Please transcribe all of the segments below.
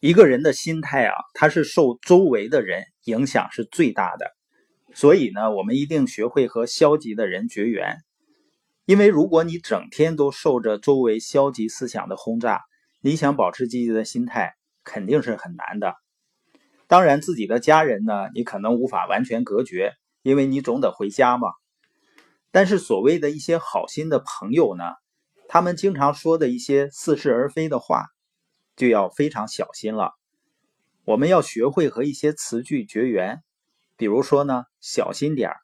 一个人的心态啊，他是受周围的人影响是最大的。所以呢，我们一定学会和消极的人绝缘。因为如果你整天都受着周围消极思想的轰炸，你想保持积极的心态，肯定是很难的。当然，自己的家人呢，你可能无法完全隔绝，因为你总得回家嘛。但是，所谓的一些好心的朋友呢，他们经常说的一些似是而非的话，就要非常小心了。我们要学会和一些词句绝缘，比如说呢，小心点儿。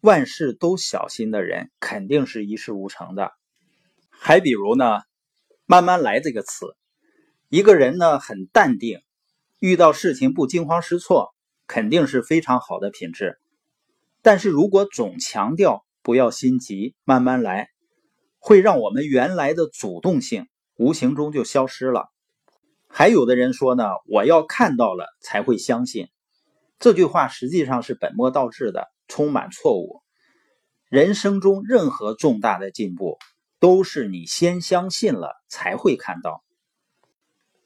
万事都小心的人，肯定是一事无成的。还比如呢，慢慢来这个词，一个人呢很淡定，遇到事情不惊慌失措，肯定是非常好的品质。但是如果总强调不要心急，慢慢来，会让我们原来的主动性无形中就消失了。还有的人说呢，我要看到了才会相信，这句话实际上是本末倒置的，充满错误。人生中任何重大的进步，都是你先相信了才会看到。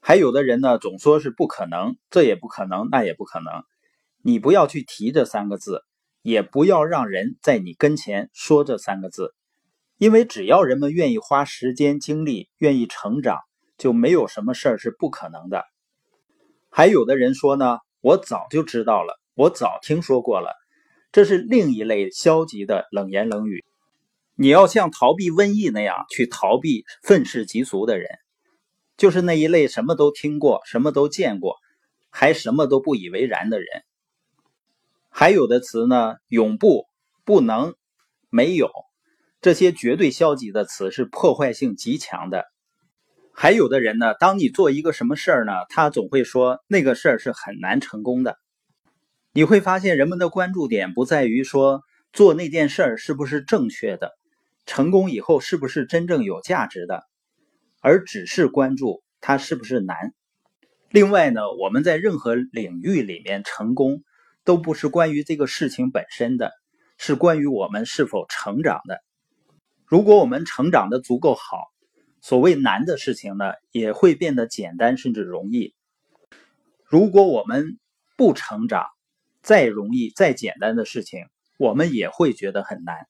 还有的人呢，总说是不可能，这也不可能，那也不可能，你不要去提这三个字。也不要让人在你跟前说这三个字，因为只要人们愿意花时间精力，愿意成长，就没有什么事儿是不可能的。还有的人说呢，我早就知道了，我早听说过了，这是另一类消极的冷言冷语。你要像逃避瘟疫那样去逃避愤世嫉俗的人，就是那一类什么都听过、什么都见过，还什么都不以为然的人。还有的词呢，永不、不能、没有，这些绝对消极的词是破坏性极强的。还有的人呢，当你做一个什么事儿呢，他总会说那个事儿是很难成功的。你会发现，人们的关注点不在于说做那件事儿是不是正确的，成功以后是不是真正有价值的，而只是关注它是不是难。另外呢，我们在任何领域里面成功。都不是关于这个事情本身的，是关于我们是否成长的。如果我们成长的足够好，所谓难的事情呢，也会变得简单甚至容易。如果我们不成长，再容易再简单的事情，我们也会觉得很难。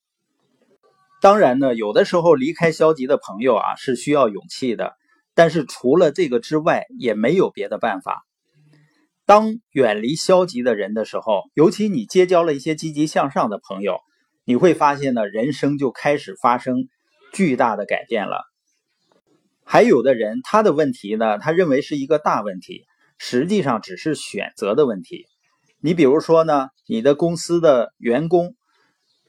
当然呢，有的时候离开消极的朋友啊，是需要勇气的。但是除了这个之外，也没有别的办法。当远离消极的人的时候，尤其你结交了一些积极向上的朋友，你会发现呢，人生就开始发生巨大的改变了。还有的人，他的问题呢，他认为是一个大问题，实际上只是选择的问题。你比如说呢，你的公司的员工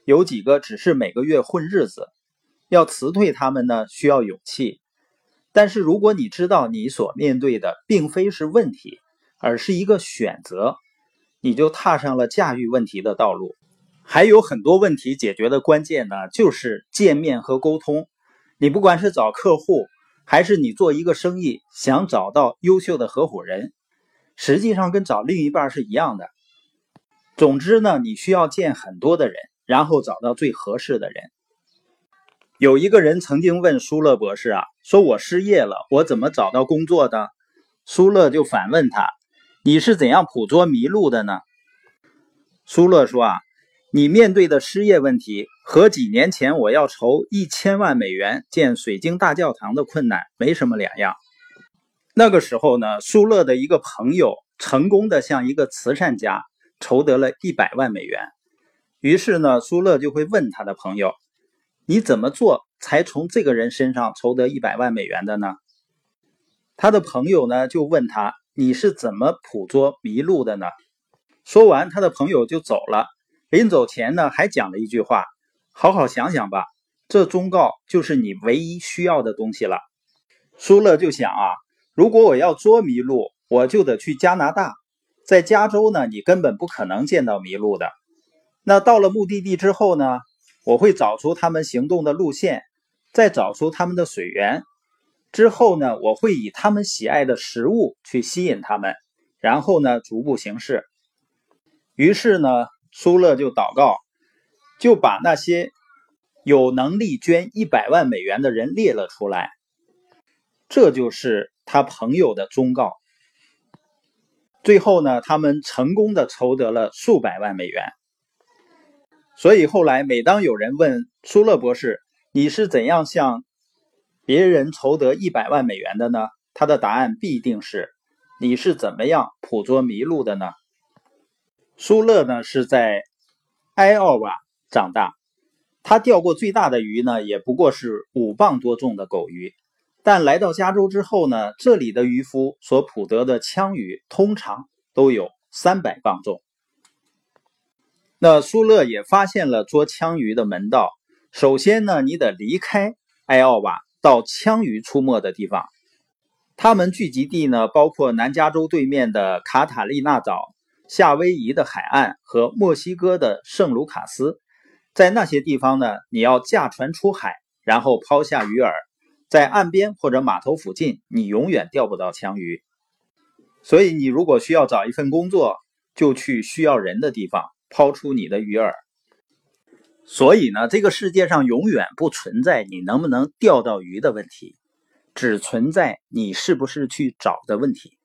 有几个只是每个月混日子，要辞退他们呢，需要勇气。但是如果你知道你所面对的并非是问题，而是一个选择，你就踏上了驾驭问题的道路。还有很多问题解决的关键呢，就是见面和沟通。你不管是找客户，还是你做一个生意，想找到优秀的合伙人，实际上跟找另一半是一样的。总之呢，你需要见很多的人，然后找到最合适的人。有一个人曾经问舒勒博士啊，说我失业了，我怎么找到工作的？舒勒就反问他。你是怎样捕捉迷路的呢？舒勒说：“啊，你面对的失业问题和几年前我要筹一千万美元建水晶大教堂的困难没什么两样。那个时候呢，苏勒的一个朋友成功的向一个慈善家筹得了一百万美元。于是呢，苏勒就会问他的朋友：‘你怎么做才从这个人身上筹得一百万美元的呢？’他的朋友呢就问他。”你是怎么捕捉麋鹿的呢？说完，他的朋友就走了。临走前呢，还讲了一句话：“好好想想吧，这忠告就是你唯一需要的东西了。”舒勒就想啊，如果我要捉麋鹿，我就得去加拿大。在加州呢，你根本不可能见到麋鹿的。那到了目的地之后呢，我会找出他们行动的路线，再找出他们的水源。之后呢，我会以他们喜爱的食物去吸引他们，然后呢，逐步行事。于是呢，苏勒就祷告，就把那些有能力捐一百万美元的人列了出来。这就是他朋友的忠告。最后呢，他们成功的筹得了数百万美元。所以后来，每当有人问舒勒博士：“你是怎样向别人筹得一百万美元的呢？”他的答案必定是：“你是怎么样捕捉麋鹿的呢？”舒勒呢是在埃奥瓦长大，他钓过最大的鱼呢，也不过是五磅多重的狗鱼。但来到加州之后呢，这里的渔夫所捕得的枪鱼通常都有三百磅重。那苏勒也发现了捉枪鱼的门道。首先呢，你得离开埃奥瓦，到枪鱼出没的地方。他们聚集地呢，包括南加州对面的卡塔利纳岛、夏威夷的海岸和墨西哥的圣卢卡斯。在那些地方呢，你要驾船出海，然后抛下鱼饵。在岸边或者码头附近，你永远钓不到枪鱼。所以，你如果需要找一份工作，就去需要人的地方抛出你的鱼饵。所以呢，这个世界上永远不存在你能不能钓到鱼的问题，只存在你是不是去找的问题。